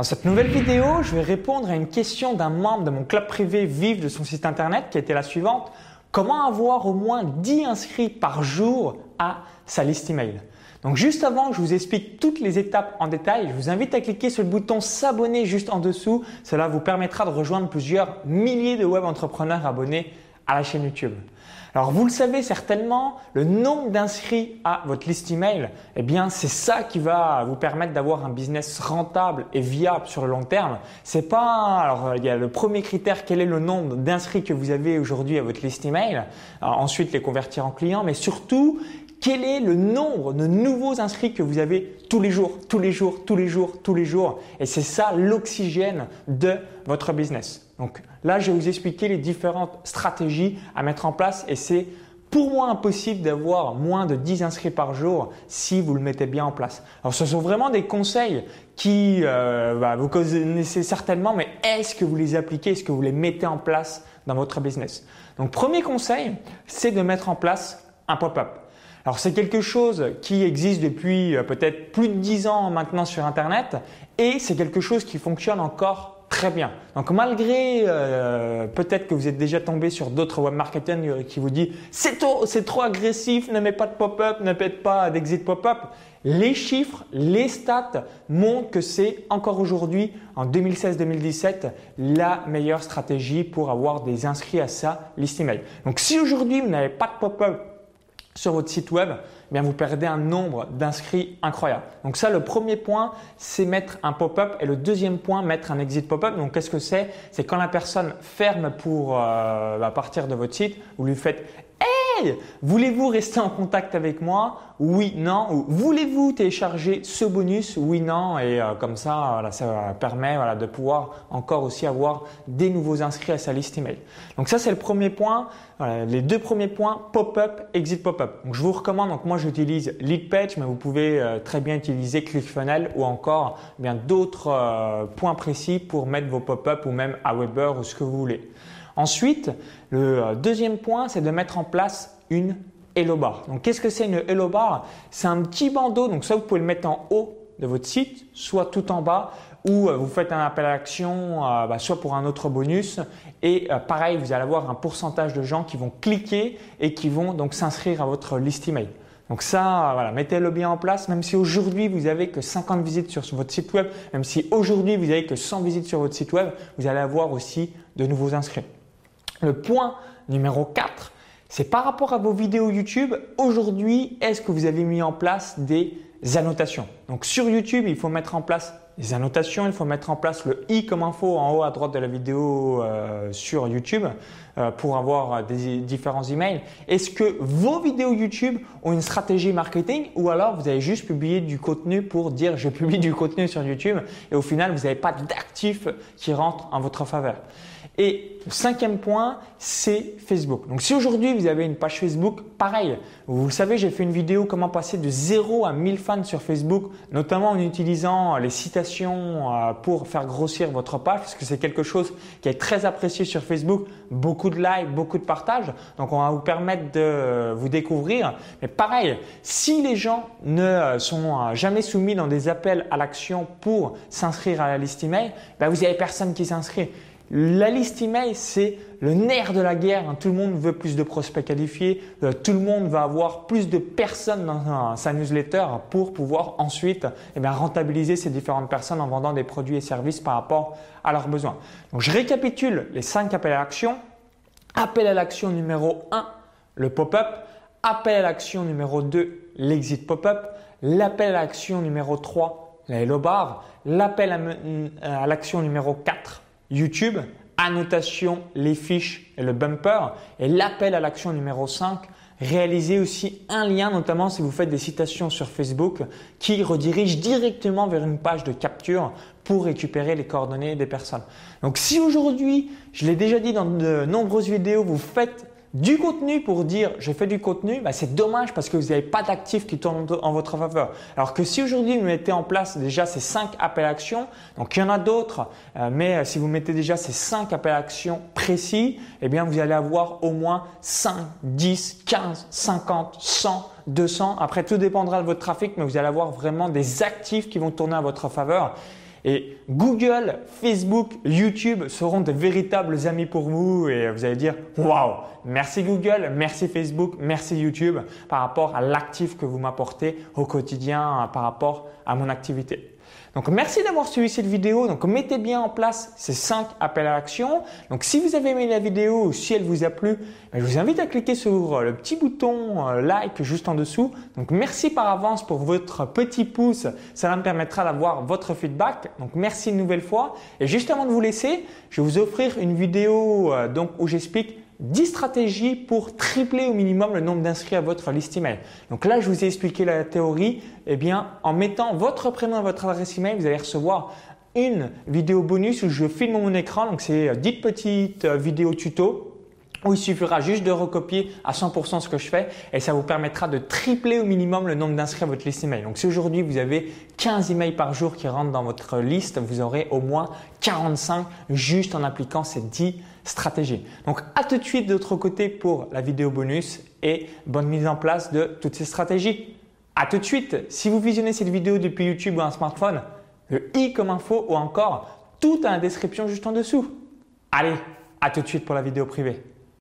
Dans cette nouvelle vidéo, je vais répondre à une question d'un membre de mon club privé Vive de son site internet qui était la suivante. Comment avoir au moins 10 inscrits par jour à sa liste email? Donc juste avant que je vous explique toutes les étapes en détail, je vous invite à cliquer sur le bouton s'abonner juste en dessous. Cela vous permettra de rejoindre plusieurs milliers de web entrepreneurs abonnés à la chaîne YouTube. Alors vous le savez certainement, le nombre d'inscrits à votre liste email, eh bien c'est ça qui va vous permettre d'avoir un business rentable et viable sur le long terme. C'est pas alors il y a le premier critère quel est le nombre d'inscrits que vous avez aujourd'hui à votre liste email, ensuite les convertir en clients, mais surtout quel est le nombre de nouveaux inscrits que vous avez tous les jours, tous les jours, tous les jours, tous les jours? Et c'est ça l'oxygène de votre business. Donc là, je vais vous expliquer les différentes stratégies à mettre en place et c'est pour moi impossible d'avoir moins de 10 inscrits par jour si vous le mettez bien en place. Alors ce sont vraiment des conseils qui euh, bah, vous connaissez certainement, mais est-ce que vous les appliquez, est-ce que vous les mettez en place dans votre business? Donc premier conseil, c'est de mettre en place un pop-up. Alors c'est quelque chose qui existe depuis euh, peut-être plus de 10 ans maintenant sur Internet et c'est quelque chose qui fonctionne encore très bien. Donc malgré euh, peut-être que vous êtes déjà tombé sur d'autres web marketers qui vous disent c'est trop, c'est trop agressif, ne mets pas de pop-up, ne mets pas d'exit pop-up. Les chiffres, les stats montrent que c'est encore aujourd'hui, en 2016-2017, la meilleure stratégie pour avoir des inscrits à sa liste email. Donc si aujourd'hui vous n'avez pas de pop-up sur votre site web, eh vous perdez un nombre d'inscrits incroyable. Donc ça, le premier point, c'est mettre un pop-up et le deuxième point, mettre un exit pop-up. Donc qu'est-ce que c'est? C'est quand la personne ferme pour euh, bah, partir de votre site, vous lui faites voulez-vous rester en contact avec moi? Oui, non. Ou voulez-vous télécharger ce bonus? Oui, non. Et euh, comme ça, ça permet de pouvoir encore aussi avoir des nouveaux inscrits à sa liste email. Donc ça, c'est le premier point. les deux premiers points, pop-up, exit pop-up. Donc je vous recommande. Donc moi, j'utilise Leadpage, mais vous pouvez euh, très bien utiliser ClickFunnels ou encore eh bien d'autres euh, points précis pour mettre vos pop-up ou même à Weber ou ce que vous voulez. Ensuite, le deuxième point, c'est de mettre en place une Hello Bar. Donc, qu'est-ce que c'est une Hello Bar C'est un petit bandeau. Donc, ça, vous pouvez le mettre en haut de votre site, soit tout en bas, ou euh, vous faites un appel à l'action, euh, bah, soit pour un autre bonus. Et pareil, vous allez avoir un pourcentage de gens qui vont cliquer et qui vont donc s'inscrire à votre liste email. Donc ça, voilà, mettez-le bien en place. Même si aujourd'hui vous avez que 50 visites sur votre site web, même si aujourd'hui vous avez que 100 visites sur votre site web, vous allez avoir aussi de nouveaux inscrits. Le point numéro 4, c'est par rapport à vos vidéos YouTube. Aujourd'hui, est-ce que vous avez mis en place des annotations? Donc sur YouTube, il faut mettre en place des annotations, il faut mettre en place le i comme info en haut à droite de la vidéo euh, sur YouTube euh, pour avoir des différents emails. Est-ce que vos vidéos YouTube ont une stratégie marketing ou alors vous avez juste publié du contenu pour dire je publie du contenu sur YouTube et au final vous n'avez pas d'actifs qui rentrent en votre faveur? Et le cinquième point, c'est Facebook. Donc si aujourd'hui vous avez une page Facebook, pareil, vous le savez, j'ai fait une vidéo comment passer de 0 à 1000 fans sur Facebook, notamment en utilisant les citations euh, pour faire grossir votre page, parce que c'est quelque chose qui est très apprécié sur Facebook, beaucoup de likes, beaucoup de partages. Donc on va vous permettre de vous découvrir. Mais pareil, si les gens ne sont euh, jamais soumis dans des appels à l'action pour s'inscrire à la liste email, ben vous n'avez personne qui s'inscrit. La liste email, c'est le nerf de la guerre. Hein. Tout le monde veut plus de prospects qualifiés. Euh, tout le monde va avoir plus de personnes dans sa newsletter pour pouvoir ensuite eh rentabiliser ces différentes personnes en vendant des produits et services par rapport à leurs besoins. Donc, je récapitule les cinq appels à l'action. Appel à l'action numéro 1, le pop-up. Appel à l'action numéro 2, l'exit pop-up. L'appel à l'action numéro 3, la hello bar. L'appel à l'action numéro 4, YouTube, annotation, les fiches et le bumper. Et l'appel à l'action numéro 5, réaliser aussi un lien, notamment si vous faites des citations sur Facebook, qui redirige directement vers une page de capture pour récupérer les coordonnées des personnes. Donc si aujourd'hui, je l'ai déjà dit dans de nombreuses vidéos, vous faites du contenu pour dire je fais du contenu, bah, c'est dommage parce que vous n'avez pas d'actifs qui tournent en votre faveur. Alors que si aujourd'hui vous mettez en place déjà ces 5 appels à action, donc il y en a d'autres, euh, mais euh, si vous mettez déjà ces 5 appels à action précis, eh bien vous allez avoir au moins 5, 10, 15, 50, 100, 200. Après tout dépendra de votre trafic, mais vous allez avoir vraiment des actifs qui vont tourner à votre faveur. Et Google, Facebook, YouTube seront de véritables amis pour vous et vous allez dire waouh, merci Google, merci Facebook, merci YouTube par rapport à l'actif que vous m'apportez au quotidien par rapport à mon activité. Donc merci d'avoir suivi cette vidéo. Donc mettez bien en place ces 5 appels à l'action. Donc si vous avez aimé la vidéo ou si elle vous a plu, ben, je vous invite à cliquer sur euh, le petit bouton euh, like juste en dessous. Donc merci par avance pour votre petit pouce. Ça me permettra d'avoir votre feedback. Donc merci une nouvelle fois. Et juste avant de vous laisser, je vais vous offrir une vidéo euh, donc où j'explique 10 stratégies pour tripler au minimum le nombre d'inscrits à votre liste email. Donc là, je vous ai expliqué la théorie. Eh bien, en mettant votre prénom et votre adresse email, vous allez recevoir une vidéo bonus où je filme mon écran. Donc, c'est 10 petites euh, vidéos tuto où il suffira juste de recopier à 100% ce que je fais et ça vous permettra de tripler au minimum le nombre d'inscrits à votre liste email. Donc si aujourd'hui vous avez 15 emails par jour qui rentrent dans votre liste, vous aurez au moins 45 juste en appliquant ces 10 stratégies. Donc à tout de suite de l'autre côté pour la vidéo bonus et bonne mise en place de toutes ces stratégies. À tout de suite. Si vous visionnez cette vidéo depuis YouTube ou un smartphone, le i comme info ou encore tout dans la description juste en dessous. Allez, à tout de suite pour la vidéo privée.